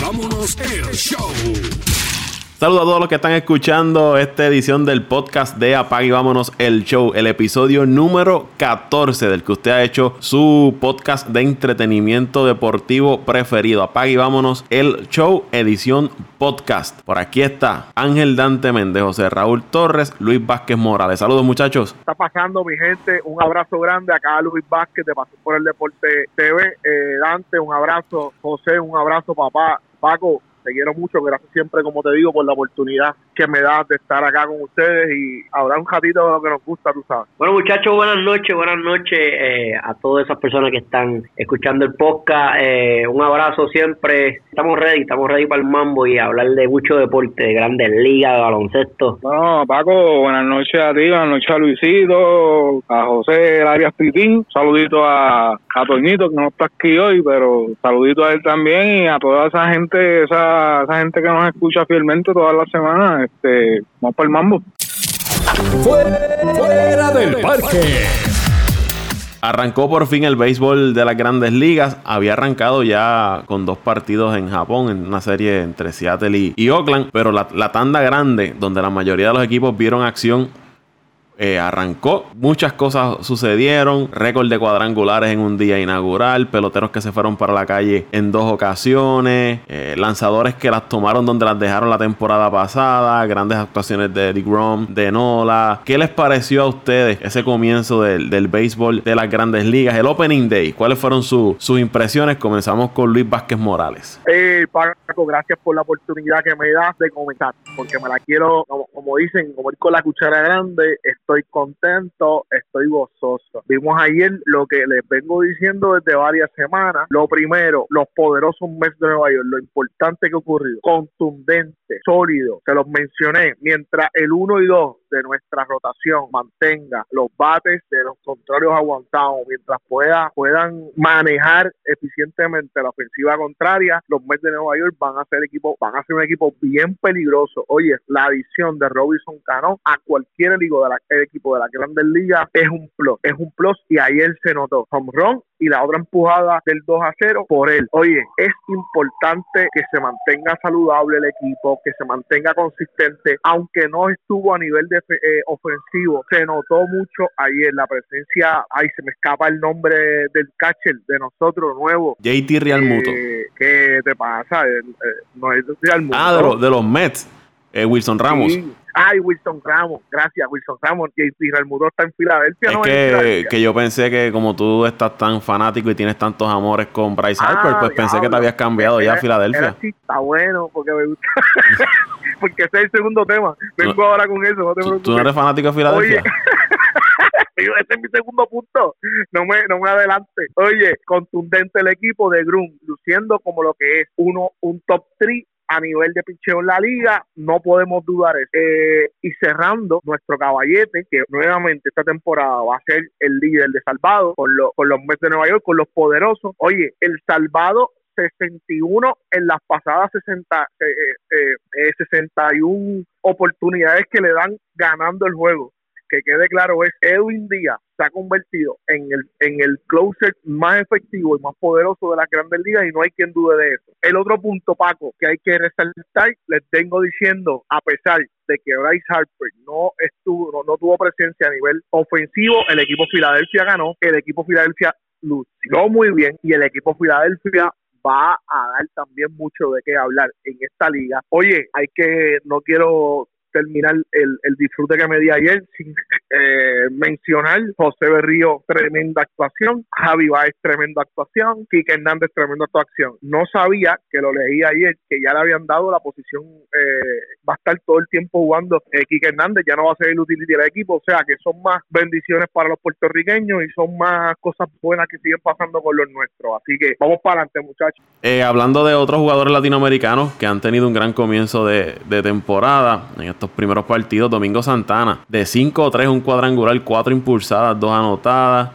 Vámonos el show. Saludos a todos los que están escuchando esta edición del podcast de Apaga y Vámonos el Show, el episodio número 14 del que usted ha hecho su podcast de entretenimiento deportivo preferido. Apaga y Vámonos el Show, edición podcast. Por aquí está Ángel Dante Méndez, José Raúl Torres, Luis Vázquez Morales. Saludos muchachos. está pasando mi gente? Un abrazo grande acá a Luis Vázquez de Pasión por el Deporte TV. Eh, Dante, un abrazo. José, un abrazo papá. Paco, te quiero mucho, gracias siempre, como te digo, por la oportunidad que me das de estar acá con ustedes y hablar un ratito de lo que nos gusta, tú sabes. Bueno, muchachos, buenas noches, buenas noches eh, a todas esas personas que están escuchando el podcast. Eh, un abrazo siempre. Estamos ready, estamos ready para el mambo y hablar de mucho deporte, de grandes ligas, de baloncesto. No, Paco, buenas noches a ti, buenas noches a Luisito, a José Arias Pitín, saludito a, a Toñito, que no está aquí hoy, pero saludito a él también y a toda esa gente, esa, esa gente que nos escucha fielmente todas las semanas. Este, vamos para el mambo. Fuera del parque. Arrancó por fin el béisbol de las grandes ligas. Había arrancado ya con dos partidos en Japón, en una serie entre Seattle y, y Oakland. Pero la, la tanda grande, donde la mayoría de los equipos vieron acción, eh, arrancó. Muchas cosas sucedieron. Récord de cuadrangulares en un día inaugural. Peloteros que se fueron para la calle en dos ocasiones. eh, lanzadores que las tomaron donde las dejaron la temporada pasada. Grandes actuaciones de Eddie Grom, de Nola. ¿Qué les pareció a ustedes ese comienzo del, del béisbol de las grandes ligas? El Opening Day. ¿Cuáles fueron su- sus impresiones? Comenzamos con Luis Vázquez Morales. Eh, Paco, gracias por la oportunidad que me das de comentar, porque me la quiero, como dicen, como ir con la cuchara grande, estoy contento, estoy gozoso. Vimos ayer lo que les vengo diciendo desde varias semanas. Lo primero, los poderosos Mets de Nueva York, lo importante que ocurrió, contundente, sólido, se los mencioné, mientras el 1 y 2 de nuestra rotación mantenga los bates de los contrarios aguantados, mientras pueda, puedan manejar eficientemente la ofensiva contraria, los Mets de Nueva York van a ser equipo, van a ser un equipo bien peligroso. Oye, la adición de Robinson Cano a cualquier equipo de la, el equipo de la Grandes Ligas es un plus, es un plus y ayer se notó home run y la otra empujada del 2 a 0 por él. Oye, es importante que se mantenga saludable el equipo, que se mantenga consistente, aunque no estuvo a nivel de, eh, ofensivo, se notó mucho ayer la presencia, ay, se me escapa el nombre del catcher de nosotros nuevo. JT Real Muto. Eh, ¿Qué te pasa? Eh, eh, no es Real Muto. Ah, de los, de los Mets. Eh, Wilson Ramos. Sí. Ay, Wilson Ramos, gracias, Wilson Ramos. Y Real Muto está en Filadelfia, Es ¿no? En que, Filadelfia. que yo pensé que como tú estás tan fanático y tienes tantos amores con Bryce Ah, Harper, pues pensé que te habías cambiado ya a Era- Filadelfia. era así, está bueno, porque me gusta. porque ese es el segundo tema. Vengo ahora con eso, no te ¿Tú, preocupes. tú no eres fanático de Filadelfia? Digo, ese es mi segundo punto. No me, no me adelante. Oye, contundente el equipo de Grum, luciendo como lo que es uno, un top 3 a nivel de picheo en la liga, no podemos dudar eso. Eh, y cerrando, nuestro caballete, que nuevamente esta temporada va a ser el líder de Salvado con, los con los Mets de Nueva York, con los poderosos. Oye, el Salvado 61 en las pasadas 60, eh, eh, eh, 61 oportunidades que le dan ganando el juego que quede claro es Edwin Díaz se ha convertido en el en el closer más efectivo y más poderoso de las grandes ligas y no hay quien dude de eso. El otro punto, Paco, que hay que resaltar, les tengo diciendo, a pesar de que Bryce Harper no estuvo, no, no tuvo presencia a nivel ofensivo, el equipo Filadelfia ganó, el equipo Filadelfia lució muy bien y el equipo Filadelfia va a dar también mucho de qué hablar en esta liga. Oye, hay que, no quiero terminar el, el disfrute que me di ayer sin eh, mencionar José Berrío, tremenda actuación, Javi Baez, tremenda actuación, Quique Hernández, tremenda actuación. No sabía que lo leí ayer, que ya le habían dado la posición, eh, va a estar todo el tiempo jugando eh, Quique Hernández, ya no va a ser el utility del equipo, o sea que son más bendiciones para los puertorriqueños y son más cosas buenas que siguen pasando con los nuestros. Así que vamos para adelante, muchachos. Eh, hablando de otros jugadores latinoamericanos que han tenido un gran comienzo de, de temporada en estos primeros partidos, Domingo Santana, de 5-3, un cuadrangular, 4 impulsadas, 2 anotadas.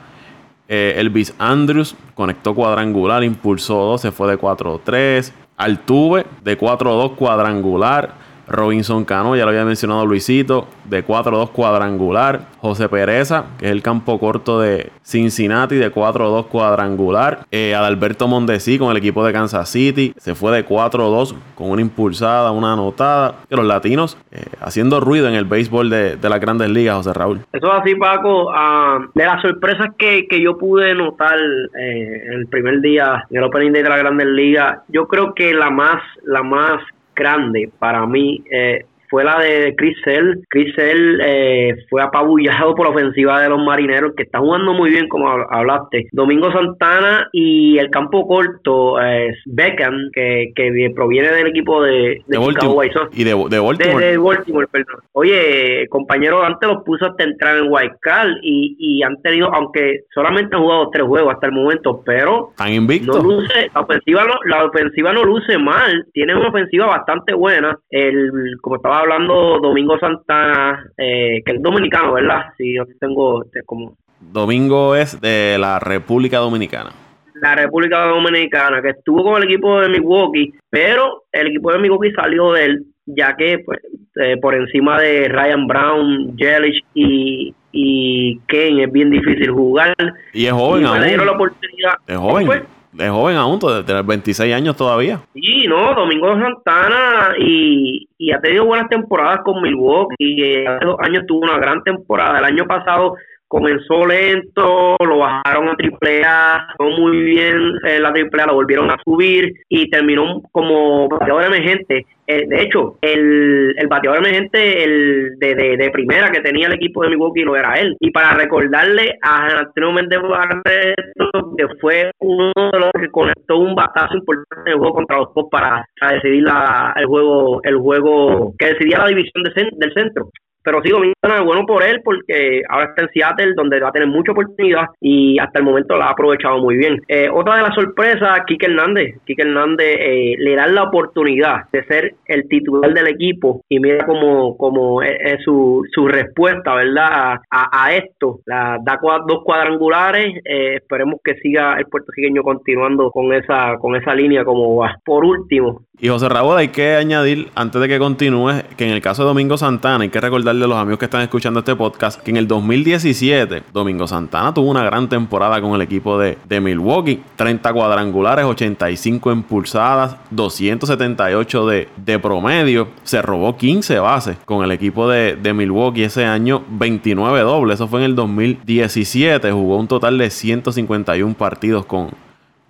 Eh, Elvis Andrews conectó cuadrangular, impulsó 2, se fue de 4-3. Altuve de 4-2 cuadrangular. Robinson Cano, ya lo había mencionado Luisito, de 4-2 cuadrangular. José Pereza, que es el campo corto de Cincinnati, de 4-2 cuadrangular. Eh, Adalberto Mondesi con el equipo de Kansas City, se fue de 4-2 con una impulsada, una anotada. Los latinos eh, haciendo ruido en el béisbol de, las grandes ligas, José Raúl. Eso es así, Paco. Ah, de las sorpresas que, yo pude notar eh, el primer día en el Opening Day de la Grandes Ligas, yo creo que la más, la más grande para mí eh, fue la de Chris Sell. Chris Sell eh, fue apabullado por la ofensiva de los marineros, que está jugando muy bien, como hablaste. Domingo Santana y el campo corto, eh, Beckham, que, que proviene del equipo de, de, Chicago White Sox. Y de, de Baltimore. De, Baltimore, perdón. Oye, compañero, antes los puso hasta entrar en White Card y, y han tenido, aunque solamente han jugado tres juegos hasta el momento, pero. Están invictos. No luce, la ofensiva no, la ofensiva no luce mal. Tiene una ofensiva bastante buena. El, como estaba hablando Domingo Santana, eh, que es dominicano, ¿verdad? Sí, yo tengo este, como... Domingo es de la República Dominicana. La República Dominicana, que estuvo con el equipo de Milwaukee, pero el equipo de Milwaukee salió de él, ya que pues, eh, por encima de Ryan Brown, Jellich y, y Kane es bien difícil jugar. Y es joven aún. la oportunidad. Es joven es joven aún, de tener 26 años todavía. Sí, no, Domingo Santana y, y ha tenido buenas temporadas con Milwaukee. Y hace dos años tuvo una gran temporada. El año pasado comenzó lento, lo bajaron a triple A, fue muy bien eh, la triple A, lo volvieron a subir y terminó como bateador emergente. Eh, de hecho, el, el bateador emergente el de, de, primera que tenía el equipo de Milwaukee no era él. Y para recordarle a Antonio Méndez Barreto, que fue uno de los que conectó un batazo importante en el juego contra los dos para, decidir la, el juego el juego que decidía la división del centro pero sí, Domingo es bueno por él porque ahora está en Seattle donde va a tener mucha oportunidad y hasta el momento la ha aprovechado muy bien. Eh, otra de las sorpresas, Kike Hernández. Kike Hernández eh, le da la oportunidad de ser el titular del equipo y mira cómo, cómo es, su, su respuesta, ¿verdad? A, a esto. La, da dos cuadrangulares. Eh, esperemos que siga el puertorriqueño continuando con esa, con esa línea como va. Por último, y José Raúl, hay que añadir, antes de que continúe, que en el caso de Domingo Santana, hay que recordarle a los amigos que están escuchando este podcast, que en el 2017, Domingo Santana tuvo una gran temporada con el equipo de, de Milwaukee. 30 cuadrangulares, 85 impulsadas, 278 de, de, promedio. Se robó 15 bases con el equipo de, de Milwaukee ese año, 29 dobles. Eso fue en el 2017. Jugó un total de 151 partidos con,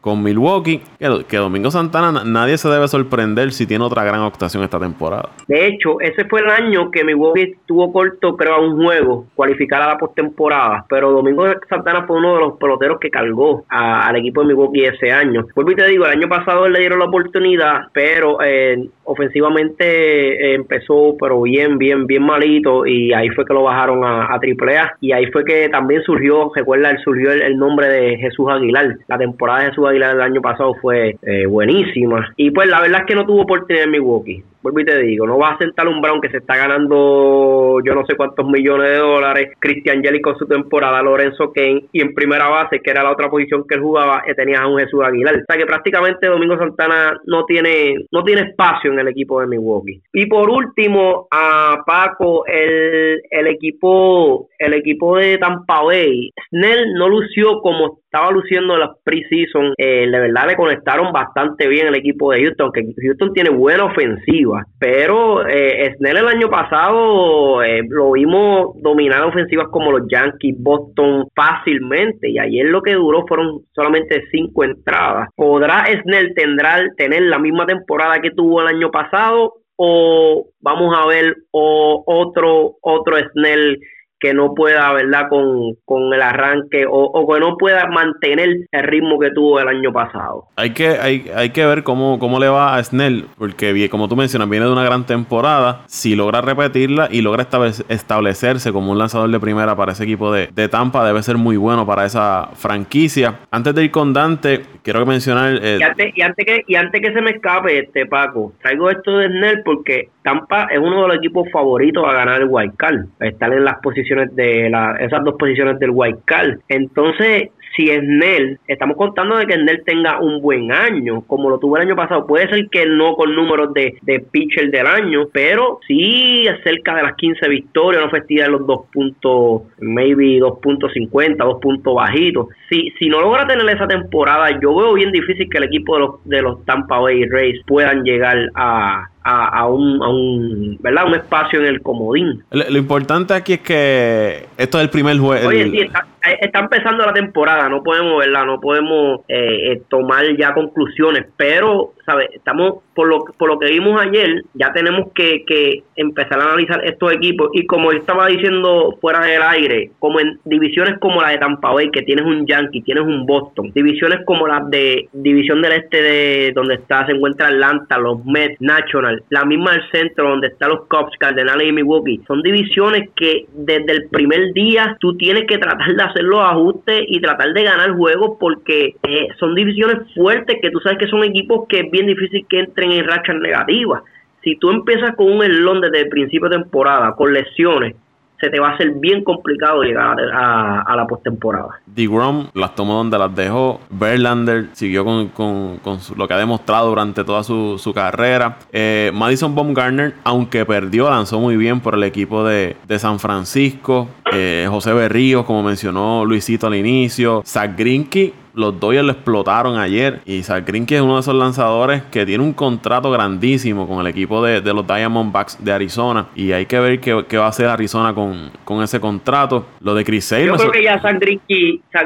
con Milwaukee, que, Domingo Santana nadie se debe sorprender si tiene otra gran actuación esta temporada. De hecho, ese fue el año que Milwaukee tuvo corto, creo, a un juego, cualificar a la postemporada, pero Domingo Santana fue uno de los peloteros que cargó al equipo de Milwaukee ese año. Vuelvo y te digo, el año pasado le dieron la oportunidad, pero eh, ofensivamente eh, empezó, pero bien, bien, bien malito, y ahí fue que lo bajaron a, a AAA, y ahí fue que también surgió, recuerda, surgió el, nombre de Jesús Aguilar, la temporada de Jesús Aguilar el año pasado fue eh, buenísima. Y pues la verdad es que no tuvo oportunidad en Milwaukee vuelvo y te digo, no va a sentar un Brown que se está ganando yo no sé cuántos millones de dólares, Christian Jelly con su temporada, Lorenzo Kane, y en primera base, que era la otra posición que él jugaba, eh, tenía a un Jesús Aguilar. O sea que prácticamente Domingo Santana no tiene, no tiene espacio en el equipo de Milwaukee. Y por último, a Paco, el, el equipo, el equipo de Tampa Bay, Snell no lució como estaba luciendo en las preseason, eh, de verdad le conectaron bastante bien el equipo de Houston, que Houston tiene buena ofensiva pero eh, Snell el año pasado eh, lo vimos dominar ofensivas como los Yankees, Boston fácilmente y ayer lo que duró fueron solamente cinco entradas. ¿Podrá Snell tendrá, tener la misma temporada que tuvo el año pasado o vamos a ver otro otro Snell que no pueda, ¿verdad?, con, con el arranque o, o, que no pueda mantener el ritmo que tuvo el año pasado. Hay que, hay, hay que ver cómo, cómo le va a Snell, porque como tú mencionas, viene de una gran temporada. Si logra repetirla y logra establecerse como un lanzador de primera para ese equipo de, de Tampa, debe ser muy bueno para esa franquicia. Antes de ir con Dante, quiero mencionar... Eh, y, antes, y, antes que, y antes que se me escape, este Paco, traigo esto de Snell porque Tampa es uno de los equipos favoritos a ganar el Wild Card, estar en las posiciones de la, esas dos posiciones del Card. Entonces, si Snell, estamos contando de que Snell tenga un buen año, como lo tuvo el año pasado, puede ser que no con números de, de pitcher del año, pero sí cerca de las 15 victorias, una festividad de los dos puntos, maybe 2.50, dos puntos bajitos. Si, si no logra tener esa temporada, yo veo bien difícil que el equipo de los, de los Tampa Bay Rays puedan llegar a, a, un, a un, ¿verdad? un espacio en el comodín. Lo, importante aquí es que esto es el primer juego. Oye, sí, está, está, empezando la temporada, no podemos, ¿verdad? No podemos eh, eh, tomar ya conclusiones, pero, ¿sabes? Estamos, por lo, por lo que vimos ayer, ya tenemos que, que empezar a analizar estos equipos y como estaba diciendo fuera del aire, como en divisiones como la de Tampa Bay, que tienes un Yankee, tienes un Boston, divisiones como las de División del Este de donde está, se encuentra Atlanta, los Mets, National, la misma del centro donde están los Cubs, Cardenales y Milwaukee, son divisiones que desde el primer día tú tienes que tratar de hacer los ajustes y tratar de ganar juegos porque eh, son divisiones fuertes que tú sabes que son equipos que bien difícil que entren en rachas negativas. Si tú empiezas con un elón desde el principio de temporada, con lesiones, se te va a hacer bien complicado llegar a, la postemporada. DeGrom las tomó donde las dejó. Verlander siguió con, lo que ha demostrado durante toda su, carrera. Eh, Madison Baumgartner, aunque perdió, lanzó muy bien por el equipo de, San Francisco. Eh, José Berríos, como mencionó Luisito al inicio. Zach Greinke los Dodgers lo explotaron ayer. Y Zach Greinke es uno de esos lanzadores que tiene un contrato grandísimo con el equipo de, los Diamondbacks de Arizona. Y hay que ver qué, va a hacer Arizona con, con, ese contrato. Lo de Chris Sale. Yo creo que ya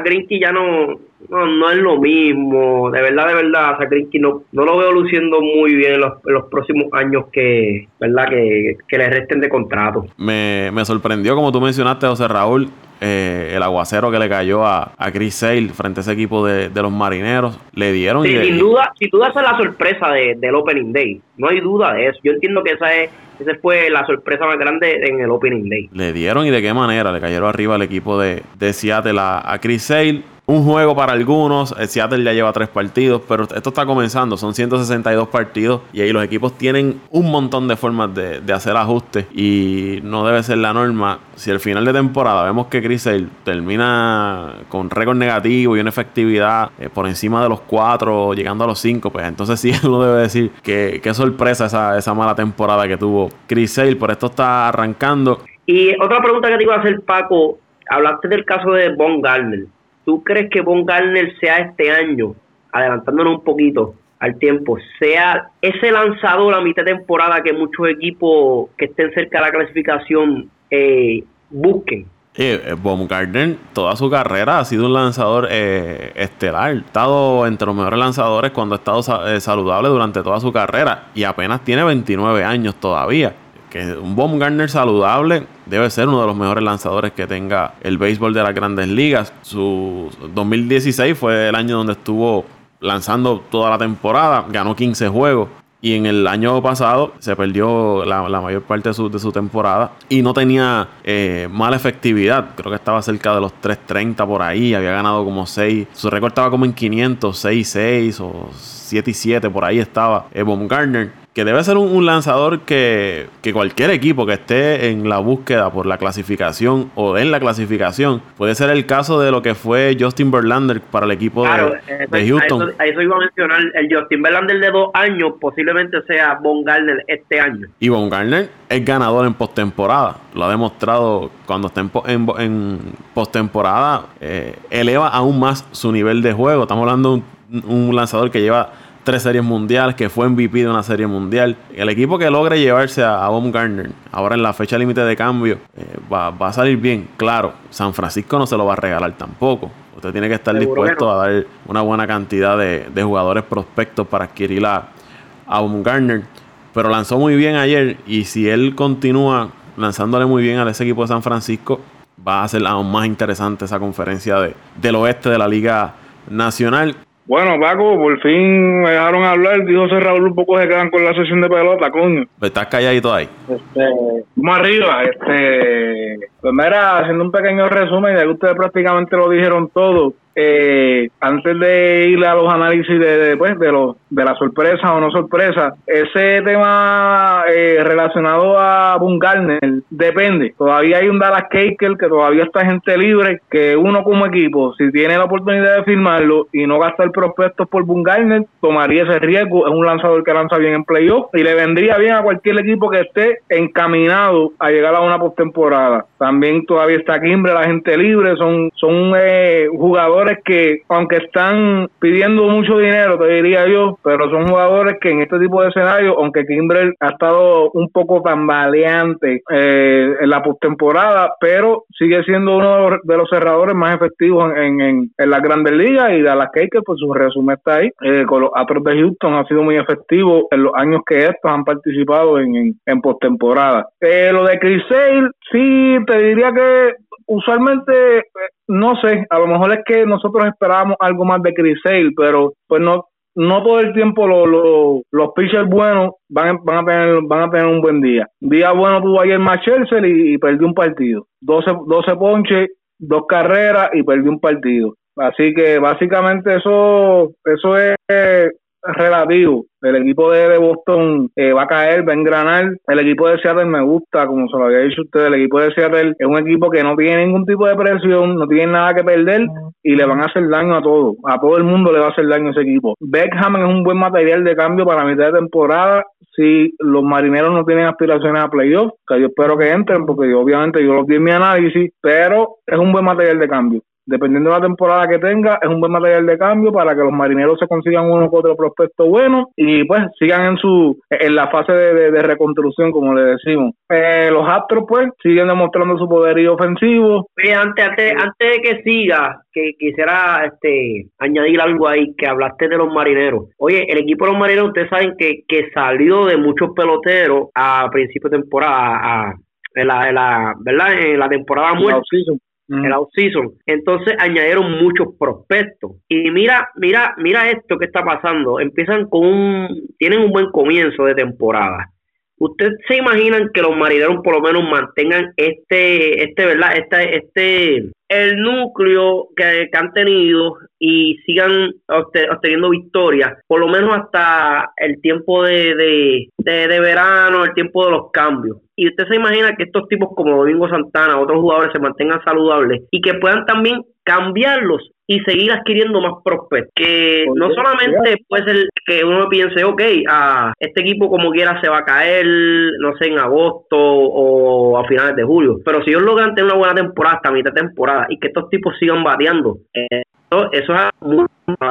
Greinke, ya no, no, es lo mismo. De verdad, de verdad, Zach no, no lo veo luciendo muy bien en los, próximos años que, ¿verdad? Que, que le resten de contrato. Me, me sorprendió, como tú mencionaste, José Raúl, eh, el aguacero que le cayó a, a Chris Sale frente a ese equipo de, los marineros. Le dieron. Sí, sin duda, sin duda esa es la sorpresa del Opening Day. No hay duda de eso. Yo entiendo que esa es esa fue la sorpresa más grande en el Opening Day. Le dieron y de qué manera le cayeron arriba al equipo de, de Seattle a, a Chris Sale un juego para algunos. El Seattle ya lleva tres partidos, pero esto está comenzando. Son 162 partidos y ahí los equipos tienen un montón de formas de, hacer ajustes y no debe ser la norma. Si al final de temporada vemos que Chris Sale termina con récord negativo y una efectividad eh, por encima de los cuatro, llegando a los cinco, pues entonces sí uno debe decir que qué sorpresa esa, esa mala temporada que tuvo Chris Sale. Por esto está arrancando. Y otra pregunta que te iba a hacer, Paco. Hablaste del caso de Von Garner ¿Tú crees que Von Garner sea este año, adelantándonos un poquito al tiempo, sea ese lanzador a mitad de temporada que muchos equipos que estén cerca de la clasificación eh, busquen? Eh, Baumgartner toda su carrera ha sido un lanzador eh, estelar. Ha estado entre los mejores lanzadores cuando ha estado eh, saludable durante toda su carrera y apenas tiene 29 años todavía que un Baumgartner saludable debe ser uno de los mejores lanzadores que tenga el béisbol de las grandes ligas. Su 2016 fue el año donde estuvo lanzando toda la temporada, ganó 15 juegos. Y en el año pasado se perdió la, mayor parte de su, de su, temporada y no tenía eh, mala efectividad. Creo que estaba cerca de los 3.30 por ahí. Había ganado como 6. Su récord estaba como en 500, 6, 6 o 7 y 7. Por ahí estaba eh, Baumgartner que debe ser un, lanzador que, cualquier equipo que esté en la búsqueda por la clasificación o en la clasificación, puede ser el caso de lo que fue Justin Verlander para el equipo de, Houston. A eso, iba a mencionar, el Justin Verlander de dos años posiblemente sea Von Garner este año. Y Von Garner es ganador en postemporada, lo ha demostrado cuando está en, en, postemporada, eh, eleva aún más su nivel de juego. Estamos hablando de un lanzador que lleva tres series mundiales, que fue MVP de una serie mundial. El equipo que logre llevarse a, a ahora en la fecha límite de cambio, eh, va, a salir bien. Claro, San Francisco no se lo va a regalar tampoco. Usted tiene que estar dispuesto a dar una buena cantidad de, jugadores prospectos para adquirir a, a Baumgartner. Pero lanzó muy bien ayer y si él continúa lanzándole muy bien a ese equipo de San Francisco, va a ser aún más interesante esa conferencia de, del oeste de la Liga Nacional. Bueno, Paco, por fin me dejaron hablar. Dijo José Raúl un poco se quedan con la sesión de pelota, coño. Estás calladito ahí. Este, vamos arriba. Este, pues mira, haciendo un pequeño resumen, ya que ustedes prácticamente lo dijeron todo. Eh, antes de ir a los análisis de, pues, de, los, de la sorpresa o no sorpresa, ese tema eh, relacionado a Boone Garner depende. Todavía hay un Dallas Caker que todavía está gente libre, que uno como equipo, si tiene la oportunidad de firmarlo y no gastar prospectos por Boone Garner, tomaría ese riesgo. Es un lanzador que lanza bien en playoff y le vendría bien a cualquier equipo que esté encaminado a llegar a una postemporada. También todavía está Kimbre, la gente libre, son, son eh, jugadores que, aunque están pidiendo mucho dinero, te diría yo, pero son jugadores que en este tipo de escenarios, aunque Kimbrel ha estado un poco tambaleante eh, en la postemporada, pero sigue siendo uno de los cerradores más efectivos en, en, en las grandes ligas y Dallas Cakes, pues su resumen está ahí. Eh, con los Astros de Houston ha sido muy efectivo en los años que estos han participado en, en, postemporada. Eh, lo de Chris Sale, sí, te diría que usualmente, no sé, a lo mejor es que nosotros esperábamos algo más de Chris Sale, pero pues no no todo el tiempo los pitchers buenos van, van, a tener, van a tener un buen día. Día bueno tuvo ayer Machelsel y, y perdió un partido. 12, 12 ponches, dos carreras y perdió un partido. Así que básicamente eso, eso es relativo. El equipo de, Boston eh, va a caer, va a engranar. El equipo de Seattle me gusta, como se lo había dicho usted. El equipo de Seattle es un equipo que no tiene ningún tipo de presión, no tiene nada que perder y le van a hacer daño a todo. A todo el mundo le va a hacer daño ese equipo. Beckham es un buen material de cambio para mitad de temporada. Si los marineros no tienen aspiraciones a playoff, que yo espero que entren, porque obviamente yo los di en mi análisis, pero es un buen material de cambio dependiendo de la temporada que tenga, es un buen material de cambio para que los marineros se consigan uno u otro prospecto bueno y pues sigan en su en la fase de, reconstrucción, como le decimos. Eh, los Astros pues siguen demostrando su poderío ofensivo. Oye, antes, antes, antes de que siga, que quisiera este añadir algo ahí, que hablaste de los marineros. Oye, el equipo de los marineros, ustedes saben que, que salió de muchos peloteros a principio de temporada, a, en la, en la, ¿verdad? En la temporada muerta el off-season. Entonces añadieron muchos prospectos. Y mira, mira, mira esto que está pasando. Empiezan con un, tienen un buen comienzo de temporada. ¿Ustedes se imaginan que los marineros por lo menos mantengan este, este, ¿verdad? Este, este, el núcleo que, han tenido y sigan obteniendo victorias, por lo menos hasta el tiempo de, de, de verano, el tiempo de los cambios? y usted se imagina que estos tipos como Domingo Santana, otros jugadores se mantengan saludables y que puedan también cambiarlos y seguir adquiriendo más prospectos. Que no solamente puede ser que uno piense, ok, a este equipo como quiera se va a caer, no sé, en agosto o a finales de julio. Pero si ellos logran tener una buena temporada hasta mitad de temporada y que estos tipos sigan bateando, eh, eso es muy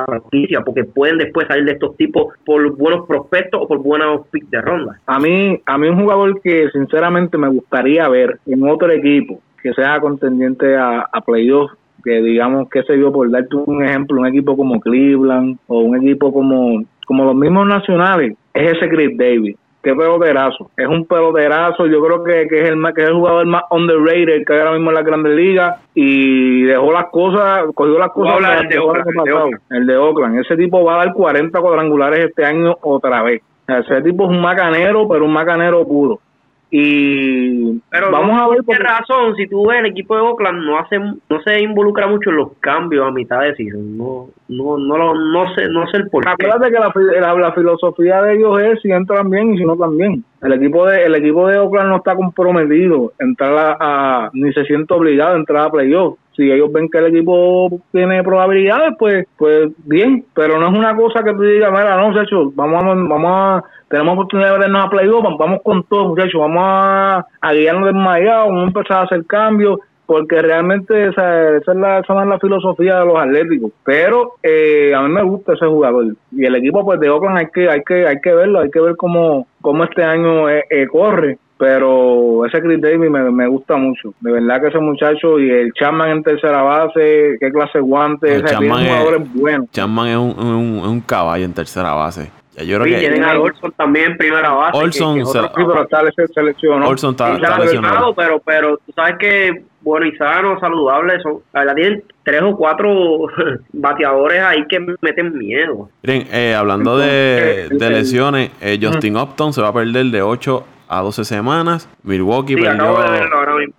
noticia porque pueden después salir de estos tipos por buenos prospectos o por buenos picks de ronda. A mí, a mí un jugador que sinceramente me gustaría ver en otro equipo que sea contendiente a, a playoffs que digamos que se dio por darte un ejemplo, un equipo como Cleveland o un equipo como, como los mismos nacionales, es ese Chris Davis qué peloterazo. Es un peloterazo, yo creo que, que es el que es el jugador más underrated que hay ahora mismo en la Grandes Ligas y dejó las cosas, cogió las cosas el, de Oakland, el de Oakland. Ese tipo va a dar 40 cuadrangulares este año otra vez. Ese tipo es un macanero, pero un macanero puro. Y pero vamos a ver por qué razón, si tú ves el equipo de Oakland no hace no se involucra mucho en los cambios a mitad de season, no no no no sé no sé el por qué. Acuérdate que la, la, filosofía de ellos es si entran bien y si no también. El equipo de el equipo de Oakland no está comprometido entrar a, ni se siente obligado a entrar a playoff si ellos ven que el equipo tiene probabilidades, pues pues bien, pero no es una cosa que tú digas, mira, no, muchachos, vamos a, vamos a, tenemos oportunidad de vernos a playoff, vamos con todo, muchachos, vamos a, a guiarnos desmayados, vamos a empezar a hacer cambios, porque realmente esa, esa, es la, esa es la filosofía de los atléticos. Pero eh, a mí me gusta ese jugador. Y el equipo pues de Oakland hay que, hay que, hay que verlo, hay que ver cómo, cómo este año eh, eh, corre pero ese Chris Davis me, me, gusta mucho. De verdad que ese muchacho y el Chapman en tercera base, qué clase de guante, ese Chapman es, bueno. Chapman es un, un, un, caballo en tercera base. Ya yo creo que tienen a Olson también en primera base. Olson se, sí, pero está seleccionado. Olson está, está lesionado. Pero, pero tú sabes que bueno y sano, saludable, son, la verdad tienen tres o cuatro bateadores ahí que meten miedo. Miren, eh, hablando de, de lesiones, eh, Justin Upton se va a perder de 8 a 12 semanas. Milwaukee, perdió,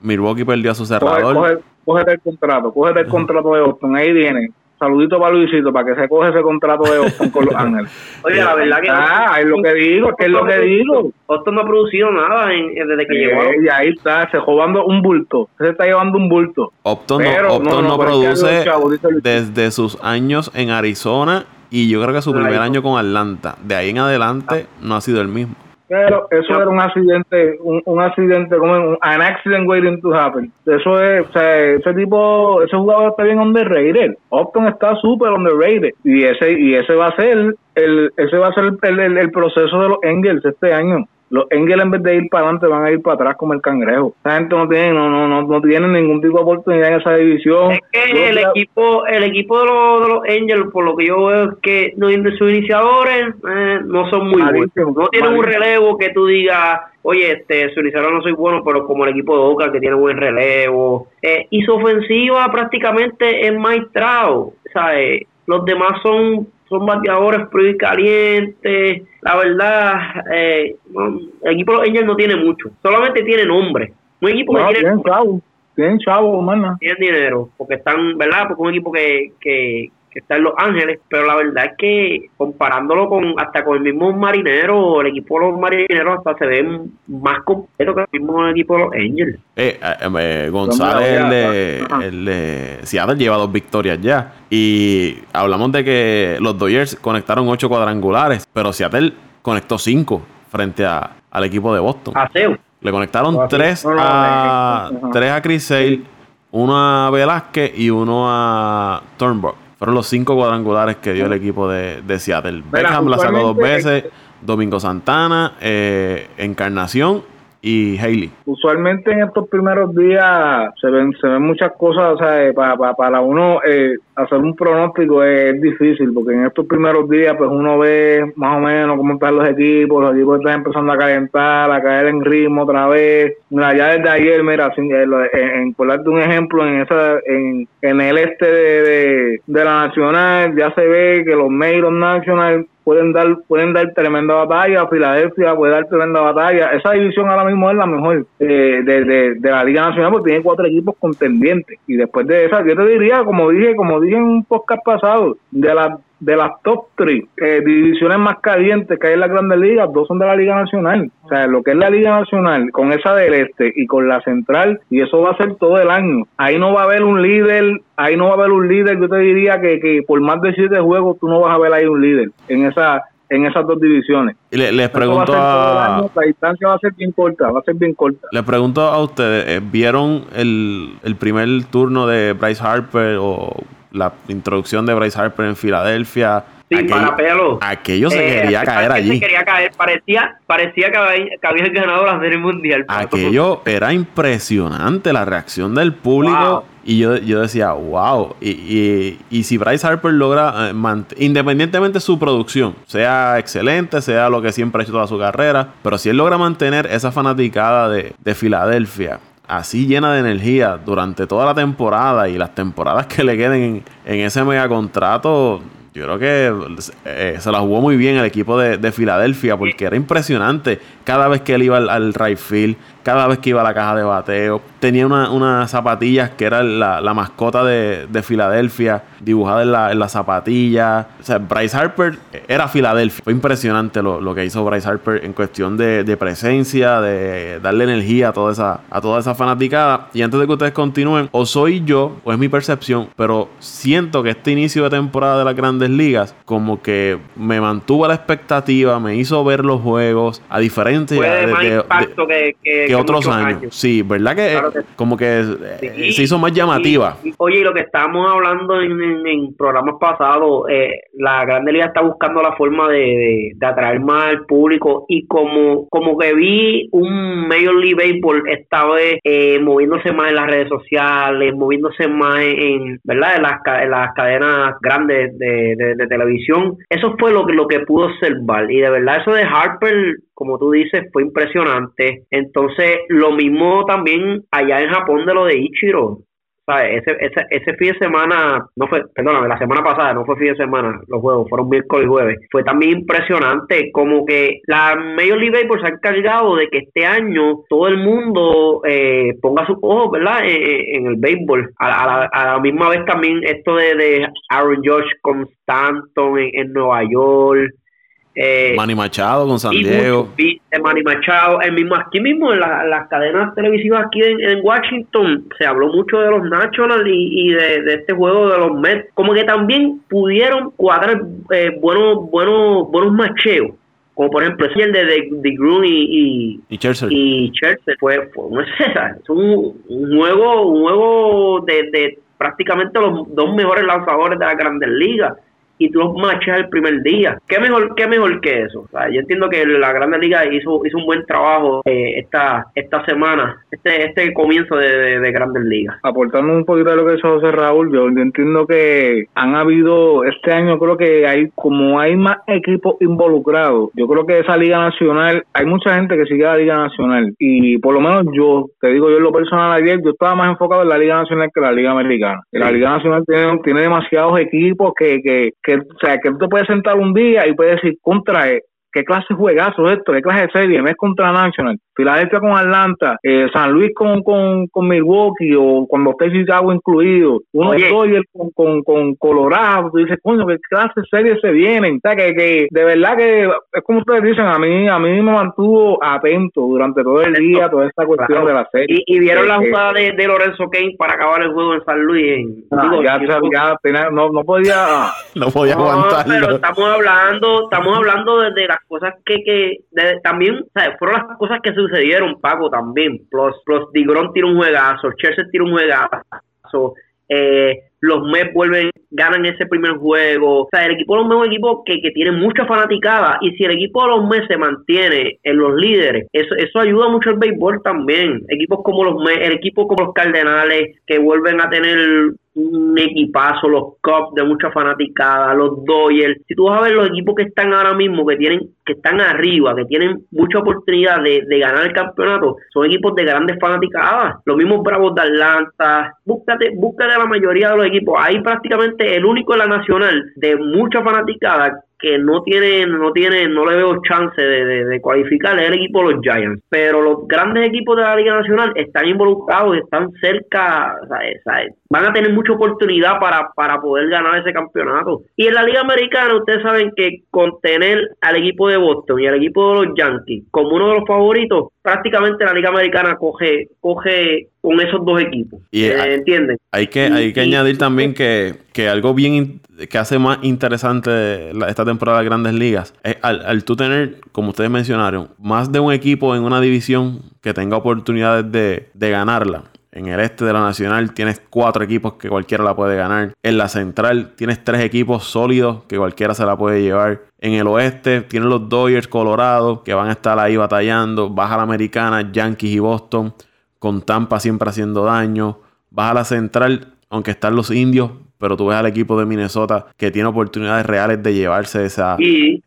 Milwaukee perdió a su cerrador. Coge, cógete el contrato, cógete el contrato de Boston, ahí viene. saludito para Luisito, para que se coge ese contrato de Boston con los Ángeles. Oye, la verdad que. Ah, es lo que digo, que es lo que digo. Boston no ha producido nada en- desde que Eh, llegó. y ahí está, se jugando un bulto. Se está llevando un bulto. Upton no, no, produce chavos, desde sus años en Arizona y yo creo que su primer año con Atlanta. De ahí en adelante no ha sido el mismo. Pero eso era un accidente, un, un accidente, como un an accident waiting to happen. Eso es, o sea, ese tipo, ese jugador está bien underrated. Upton está súper underrated. Y ese, y ese va a ser el, ese va a ser el, el- el proceso de los Engels este año. Los Engels en vez de ir para adelante van a ir para atrás como el cangrejo. Esa gente no tiene, no, no, no, no tiene ningún tipo de oportunidad en esa división. Es que Yo el creo- equipo, el equipo de los, de los Angels, por lo que yo veo, es que no, sus iniciadores eh, no son muy Malísimo, buenos. No tienen un relevo que tú digas, oye, este, su iniciador no soy bueno, pero como el equipo de Oakland que tiene buen relevo. Eh, y su ofensiva prácticamente es maestrado. ¿sabes? Los demás son son bateadores fríos y calientes. La verdad, eh, no, el equipo de los Angels no tiene mucho. Solamente tiene nombre. Un equipo No, que tiene tienen chavo, tienen chavo, hermano. tienen dinero, porque están, ¿verdad? Porque es un equipo que, que, que está en Los Ángeles, pero la verdad es que comparándolo con hasta con el mismo Marinero, el equipo de los Marineros hasta se ve más completo que el mismo equipo de los Angels. Eh, eh, eh, González, el de, Ajá. el de Seattle, lleva dos victorias ya. Y hablamos de que los Dodgers conectaron ocho cuadrangulares, pero Seattle conectó cinco frente a, al equipo de Boston. Aseo. Le conectaron tres a tres a Chris Sale, uno a Velázquez y uno a Turnbull. Fueron los cinco cuadrangulares que dio el equipo de, de Seattle. Beckham la sacó dos veces, Domingo Santana, eh, Encarnación y Haley. usualmente en estos primeros días se ven se ven muchas cosas, o sea, eh, para, para, para uno eh, hacer un pronóstico es, difícil, porque en estos primeros días pues uno ve más o menos cómo están los equipos, los equipos están empezando a calentar, a caer en ritmo otra vez. Mira, ya desde ayer, mira, sin- eh, lo- en, en- por darte un ejemplo, en esa en, en el este de, de, de la Nacional ya se ve que los Meiros National pueden dar pueden dar tremenda batalla, Filadelfia puede dar tremenda batalla. Esa división ahora mismo es la mejor eh, de, de, de la Liga Nacional porque tiene cuatro equipos contendientes y después de esa yo te diría como dije como dije en un podcast pasado de las de las top 3 divisiones más calientes que hay en las grandes ligas, dos son de la Liga Nacional. O sea, lo que es la Liga Nacional, con esa del Este y con la Central, y eso va a ser todo el año. Ahí no va a haber un líder, ahí no va a haber un líder, yo te diría que, que por más de siete juegos tú no vas a ver ahí un líder en esa en esas dos divisiones. Y le- les pregunto a la distancia va a ser bien corta, va a ser bien corta. les pregunto a ustedes, eh, ¿vieron el, el primer turno de Bryce Harper o la introducción de Bryce Harper en Filadelfia? Sin Aquello- parapelo. Aquello se Eh, quería caer allí. Se quería caer. Parecía, parecía que, había, que ganado la Serie Mundial. Aquello era impresionante, la reacción del público. Wow. Y yo, yo decía, wow. Y, y- y si Bryce Harper logra, eh, independientemente de su producción, sea excelente, sea lo que siempre ha hecho toda su carrera, pero si él logra mantener esa fanaticada de, de Filadelfia así llena de energía durante toda la temporada y las temporadas que le queden en, ese mega contrato, yo creo que eh, se la jugó muy bien el equipo de, de Filadelfia porque era impresionante cada vez que él iba al, al right field, cada vez que iba a la caja de bateo. Tenía una- unas zapatillas que era la, la mascota de, de Filadelfia, dibujada en la, en la zapatilla. O sea, Bryce Harper era Filadelfia. Fue impresionante lo, lo que hizo Bryce Harper en cuestión de, de presencia, de darle energía a toda, esa, a toda esa fanaticada. Y antes de que ustedes continúen, o soy yo, o es mi percepción, pero siento que este inicio de temporada de las grandes ligas, como que me mantuvo a la expectativa, me hizo ver los juegos, a diferencia de de, más que, que- que otros años. Sí, ¿verdad que, Claro que sí. como que eh, Sí, se hizo más llamativa? y- y, oye, lo que estábamos hablando en, en- en programas pasados, eh, la Grande Liga está buscando la forma de, de- de atraer más al público y como, como que vi un Major League Baseball esta vez eh, moviéndose más en las redes sociales, moviéndose más en, ¿verdad? En las, en las cadenas grandes de, de- de televisión. Eso fue lo que, lo que pudo observar y de verdad eso de Harper como tú dices, fue impresionante. Entonces, lo mismo también allá en Japón de lo de Ichiro. ¿sabes? Ese, ese, ese fin de semana, no fue, perdóname, la semana pasada, no fue fin de semana, los juegos fueron miércoles y jueves. Fue también impresionante, como que la Major League Baseball se ha encargado de que este año todo el mundo eh, ponga sus ojos, ¿verdad?, en, el béisbol. A, la, misma vez también esto de, de Aaron Josh con Stanton en Nueva York. Eh, Manny Machado con San Diego. de Manny Machado, el mismo, aquí mismo en las cadenas televisivas aquí en, Washington se habló mucho de los Nationals y, de, este juego de los Mets. Como que también pudieron cuadrar eh, buenos, buenos, buenos macheos como por ejemplo el de, de, de Grun y, y, Chelsea. y fue, fue es un, un, juego un juego de, de prácticamente los dos mejores lanzadores de la Grandes Ligas y tú los machas el primer día. ¿Qué mejor, qué mejor que eso? yo entiendo que la Grande Liga hizo, hizo un buen trabajo eh, esta, esta semana, este, este comienzo de, de, Grandes Ligas. Aportando un poquito de lo que hizo José Raúl, yo entiendo que han habido, este año creo que hay, como hay más equipos involucrados, yo creo que esa Liga Nacional, hay mucha gente que sigue la Liga Nacional y por lo menos yo, te digo yo en lo personal ayer, yo estaba más enfocado en la Liga Nacional que la Liga Americana. La Liga Nacional tiene, tiene demasiados equipos que, que, que, o sea, que tú te puedes sentar un día y puedes decir, contra, eh, ¿qué clase de juegazo esto? ¿Qué clase de serie? No es contra National. Filadelfia con Atlanta, eh, San Luis con, con, con, Milwaukee o cuando esté Chicago incluido, uno Dodgers con, con, con, Colorado, tú dices, coño, qué clase de series se vienen. O sea, que, que de verdad que es como ustedes dicen, a mí a mí me mantuvo atento durante todo el día, toda esta cuestión de la serie. Y, vieron la eh, jugada de, de, Lorenzo Kane para acabar el juego en San Luis. Ah, ya, ya, no, no podía... no podía aguantarlo. Pero estamos hablando, estamos hablando de, cosas que, que también, ¿sabes? fueron las cosas que sucedieron, Paco, también. Plus, plus Digron tira un juegazo, Chelsea tira un juegazo. Eh, los Mets vuelven, ganan ese primer juego. O sea, el equipo de los Mets es un equipo que, que tiene mucha fanaticada. Y si el equipo de los Mets se mantiene en los líderes, eso, eso ayuda mucho al béisbol también. Equipos como los Mets, el equipo como los Cardenales, que vuelven a tener un equipazo, los Cubs de mucha fanaticada, los Dodgers. Si tú vas a ver los equipos que están ahora mismo, que tienen, que están arriba, que tienen mucha oportunidad de, de ganar el campeonato, son equipos de grandes fanaticadas. Los mismos Bravos de Atlanta. Búscate, búscate la mayoría de los equipos. Hay prácticamente el único en la nacional de mucha fanaticada que no tiene, no tiene, no le veo chance de, de, cualificar es el equipo de los Giants. Pero los grandes equipos de la Liga Nacional están involucrados, están cerca, van a tener mucha oportunidad para, para poder ganar ese campeonato. Y en la Liga Americana, ustedes saben que contener al equipo de Boston y al equipo de los Yankees como uno de los favoritos, prácticamente la Liga Americana coge, coge con esos dos equipos. Y eh, ¿Entienden? Hay que, hay que añadir también que, que algo bien que hace más interesante esta temporada de Grandes Ligas es al, al tú tener, como ustedes mencionaron, más de un equipo en una división que tenga oportunidades de, de ganarla. En el este de la Nacional tienes cuatro equipos que cualquiera la puede ganar. En la Central tienes tres equipos sólidos que cualquiera se la puede llevar. En el oeste tienes los Dodgers, Colorado, que van a estar ahí batallando. Baja la Americana, Yankees y Boston, con Tampa siempre haciendo daño. Baja la Central, aunque están los indios, pero tú ves al equipo de Minnesota que tiene oportunidades reales de llevarse esa,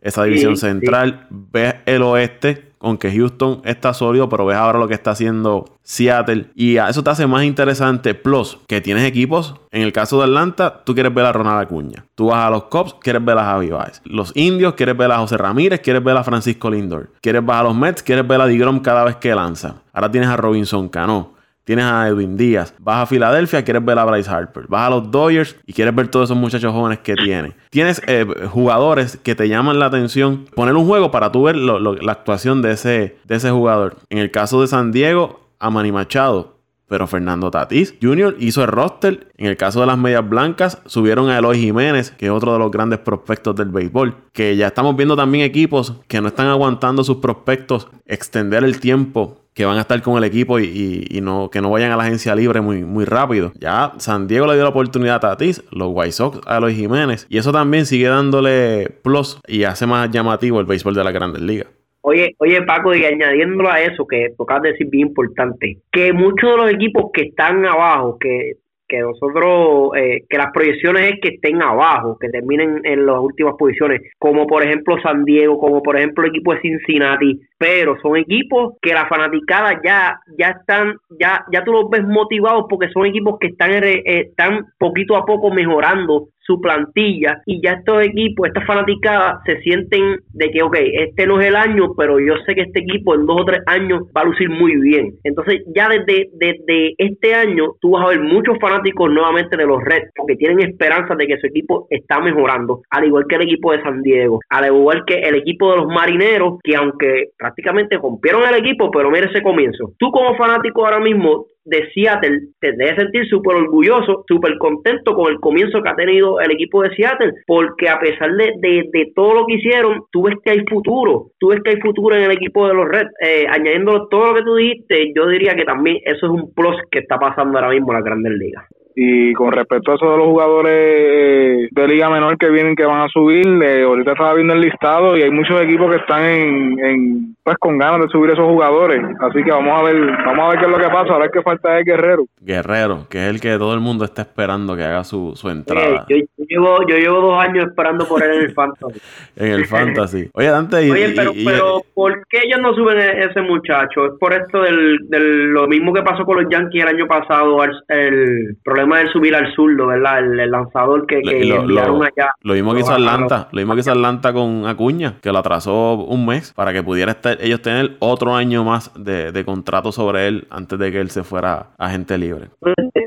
esa división central. Ves el oeste, aunque Houston está sólido, pero ves ahora lo que está haciendo Seattle. Y a eso te hace más interesante. Plus, que tienes equipos. En el caso de Atlanta, tú quieres ver a Ronald Acuña. Tú vas a los Cubs, quieres ver a Javi Baez. Los Indios, quieres ver a José Ramírez, quieres ver a Francisco Lindor. Quieres ver a los Mets, quieres ver a DeGrom cada vez que lanza. Ahora tienes a Robinson Cano tienes a Edwin Díaz, vas a Filadelfia, quieres ver a Bryce Harper, vas a los Dodgers y quieres ver todos esos muchachos jóvenes que tiene. Tienes eh, jugadores que te llaman la atención, poner un juego para tú ver la actuación de ese, de ese jugador. En el caso de San Diego, a Manny Machado, pero Fernando Tatís Jr. hizo el roster. En el caso de las medias blancas, subieron a Eloy Jiménez, que es otro de los grandes prospectos del béisbol. Que ya estamos viendo también equipos que no están aguantando sus prospectos extender el tiempo que van a estar con el equipo y, no, que no vayan a la agencia libre muy, muy rápido. Ya San Diego le dio la oportunidad a Tatis, los White Sox a los Jiménez, y eso también sigue dándole plus y hace más llamativo el béisbol de la Grandes Ligas. Oye, oye Paco, y añadiéndolo a eso que tocas decir bien importante, que muchos de los equipos que están abajo, que que nosotros, eh, que las proyecciones es que estén abajo, que terminen en las últimas posiciones, como por ejemplo San Diego, como por ejemplo el equipo de Cincinnati, pero son equipos que la fanaticada ya ya están ya ya tú los ves motivados porque son equipos que están eh, están poquito a poco mejorando su plantilla y ya estos equipos, estas fanaticadas se sienten de que, ok, este no es el año, pero yo sé que este equipo en dos o tres años va a lucir muy bien. Entonces ya desde, desde este año tú vas a ver muchos fanáticos nuevamente de los Reds porque tienen esperanza de que su equipo está mejorando, al igual que el equipo de San Diego, al igual que el equipo de los Marineros, que aunque prácticamente rompieron el equipo, pero mira ese comienzo. Tú como fanático ahora mismo de Seattle te debe sentir súper orgulloso, súper contento con el comienzo que ha tenido el equipo de Seattle, porque a pesar de, de, todo lo que hicieron, tú ves que hay futuro, tú ves que hay futuro en el equipo de los Reds, eh, añadiendo todo lo que tú dijiste, yo diría que también eso es un plus que está pasando ahora mismo en la Grandes Ligas. Y con respecto a eso de los jugadores eh, de Liga Menor que vienen, que van a subir, eh, ahorita estaba viendo el listado y hay muchos equipos que están en, pues con ganas de subir esos jugadores. Así que vamos a ver, vamos a ver qué es lo que pasa. Ahora es que falta es Guerrero. Guerrero, que es el que todo el mundo está esperando que haga su, su entrada. yo, llevo, yo llevo dos años esperando por él en el Fantasy. en el Fantasy. Oye, Dante, y, Oye, pero, pero ¿por qué ellos no suben a ese muchacho? Es por esto del, del lo mismo que pasó con los Yankees el año pasado, el, el problema problema es subir al zurdo, ¿verdad? El, lanzador que, que lo, enviaron allá. Lo mismo que hizo Atlanta, lo mismo que hizo Atlanta con Acuña, que lo atrasó un mes para que pudiera estar, ellos tener otro año más de, de contrato sobre él antes de que él se fuera agente libre.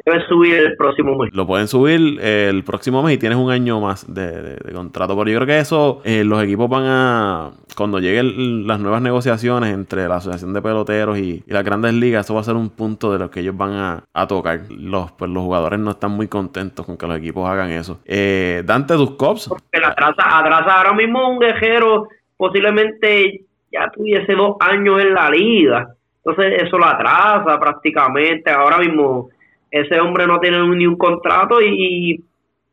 Debe subir el próximo mes. Lo pueden subir el próximo mes y tienes un año más de, de, contrato. Pero yo creo que eso, eh, los equipos van a, cuando lleguen las nuevas negociaciones entre la Asociación de Peloteros y, las grandes ligas, eso va a ser un punto de lo que ellos van a, a tocar. Los, pues, los jugadores no están muy contentos con que los equipos hagan eso. Eh, Dante, tus cops. Atrasa, atrasa ahora mismo un guerrero posiblemente ya tuviese dos años en la liga. Entonces eso lo atrasa prácticamente. Ahora mismo ese hombre no tiene ni un contrato y,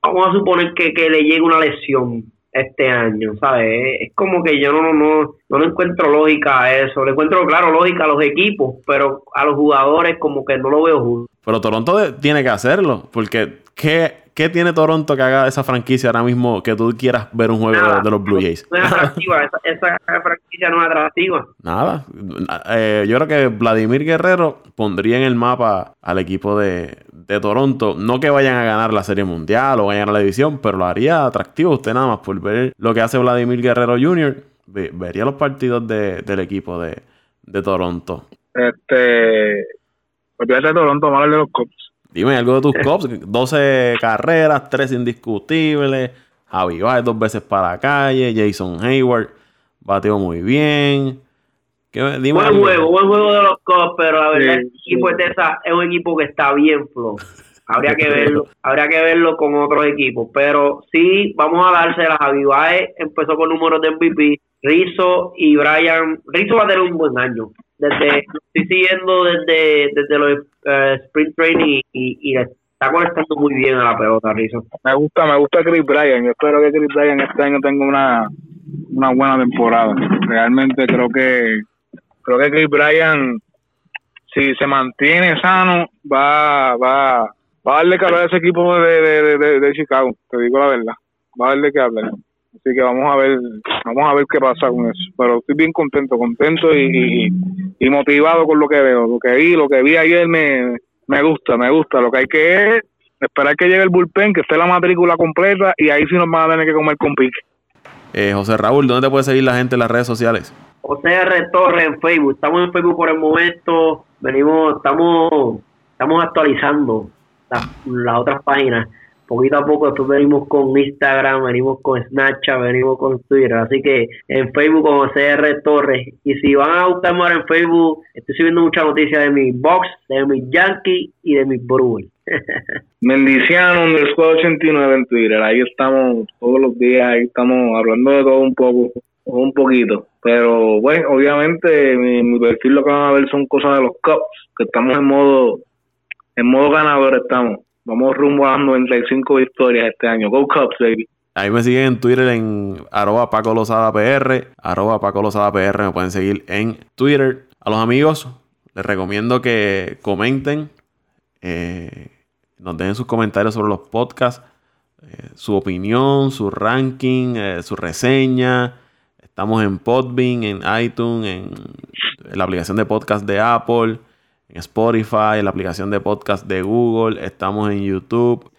vamos a suponer que, que le llegue una lesión este año, ¿sabes? Es como que yo no, no, no le encuentro lógica a eso. Le encuentro, claro, lógica a los equipos, pero a los jugadores como que no lo veo justo. Pero Toronto tiene que hacerlo, porque ¿qué, ¿qué tiene Toronto que haga esa franquicia ahora mismo que tú quieras ver un juego de los Blue Jays? No es atractiva, esa, franquicia no es atractiva. Nada, eh, yo creo que Vladimir Guerrero pondría en el mapa al equipo de, de Toronto, no que vayan a ganar la Serie Mundial o vayan a la división, pero lo haría atractivo usted nada más por ver lo que hace Vladimir Guerrero Jr., vería los partidos del equipo de, de Toronto. Este, olvídate de Toronto, vamos a de los Cubs. Dime algo de tus Cubs, 12 carreras, 3 indiscutibles, Javi Baez dos veces para la calle, Jason Hayward bateó muy bien. buen juego, buen juego de los Cubs, pero la verdad el equipo de Texas es un equipo que está bien flojo. Habría que verlo, habría que verlo con otros equipos, pero sí vamos a dárselas a Javi Baez, empezó con números de MVP, Rizzo y Brian, Rizzo va a tener un buen año. Desde, estoy siguiendo desde, desde los uh, sprint training y, está conectando muy bien a la pelota, Rizzo. Me gusta, me gusta Chris Bryan. Yo espero que Chris Bryan este año tenga una, una buena temporada. Realmente creo que creo que Chris Bryan, si se mantiene sano, va, va, va a darle calor a ese equipo de, de, de, de Chicago. Te digo la verdad. Va a darle que hablar. Así que vamos a ver, vamos a ver qué pasa con eso. Pero estoy bien contento, contento y, y, motivado con lo que veo. Lo que vi, lo que vi ayer me, me gusta, me gusta. Lo que hay que es esperar que llegue el bullpen, que esté la matrícula completa y ahí sí nos van a tener que comer con pique. Eh, José Raúl, ¿dónde te puede seguir la gente en las redes sociales? José R. Torres en Facebook. Estamos en Facebook por el momento. Venimos, estamos, estamos actualizando las otras páginas poquito a poco después venimos con Instagram, venimos con Snapchat, venimos con Twitter, así que en Facebook como CR Torres, y si van a buscarme ahora en Facebook, estoy subiendo mucha noticia de mi box, de mis Yankees y de mis Brewers. Mendiciano underscore 89 en Twitter, ahí estamos todos los días, ahí estamos hablando de todo un poco, un poquito, pero bueno, obviamente mi, mi perfil lo que van a ver son cosas de los Cubs, que estamos en modo, en modo ganador estamos Vamos rumbo a 95 victorias este año. Go Cubs, baby. Ahí me siguen en Twitter en arroba Paco Lozada PR, arroba Paco PR, me pueden seguir en Twitter. A los amigos, les recomiendo que comenten, eh, nos dejen sus comentarios sobre los podcasts, eh, su opinión, su ranking, eh, su reseña. Estamos en Podbean, en iTunes, en la aplicación de podcast de Apple, en Spotify, en la aplicación de podcast de Google. Estamos en YouTube.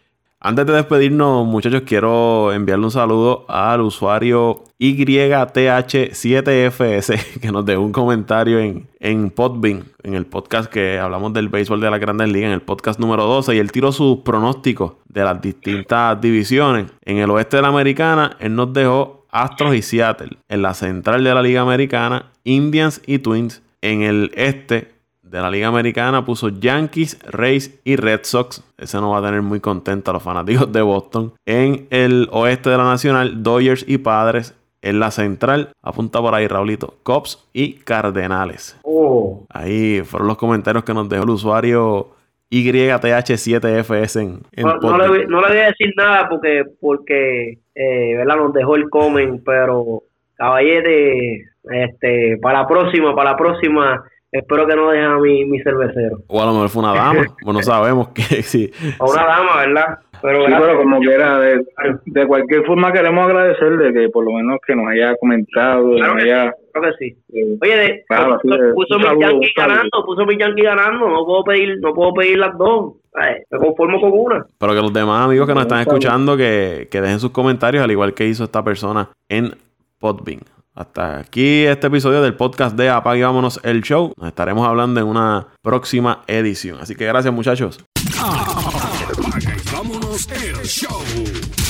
Antes de despedirnos, muchachos, quiero enviarle un saludo al usuario YTH7FS que nos dejó un comentario en, en Podbean, en el podcast que hablamos del béisbol de la Grandes Ligas, en el podcast número 12, y él tiró sus pronósticos de las distintas divisiones. En el oeste de la Americana, él nos dejó Astros y Seattle. En la central de la Liga Americana, Indians y Twins. En el este, de la Liga Americana puso Yankees, Rays y Red Sox. Ese no va a tener muy contento a los fanáticos de Boston. En el oeste de la Nacional, Dodgers y Padres. En la central, apunta por ahí Raulito, Cops y Cardenales. Oh. Ahí fueron los comentarios que nos dejó el usuario YTH7FS en, en No, no le, voy- no le voy a decir nada porque, porque eh, ¿verdad? nos dejó el comen, pero caballete, este, para la próxima, para la próxima, espero que no dejen a mi, mi cervecero. O a lo mejor fue una dama. bueno, sabemos que sí. A una dama, ¿verdad? Pero, Sí, pero como quiera, de, de cualquier forma queremos agradecerle que por lo menos que nos haya comentado, Claro nos que haya... Creo que sí. eh, Oye, de- Claro, puso, mi Yankee ganando, puso mi Yankee ganando, no puedo pedir, no puedo pedir las dos. Ay, me conformo con una. Pero que los demás amigos que nos están escuchando que, que dejen sus comentarios, al igual que hizo esta persona en Podbean. Hasta aquí este episodio del podcast de Apague Vámonos el Show. Nos estaremos hablando en una próxima edición. Así que gracias muchachos. Apaga y vámonos el show.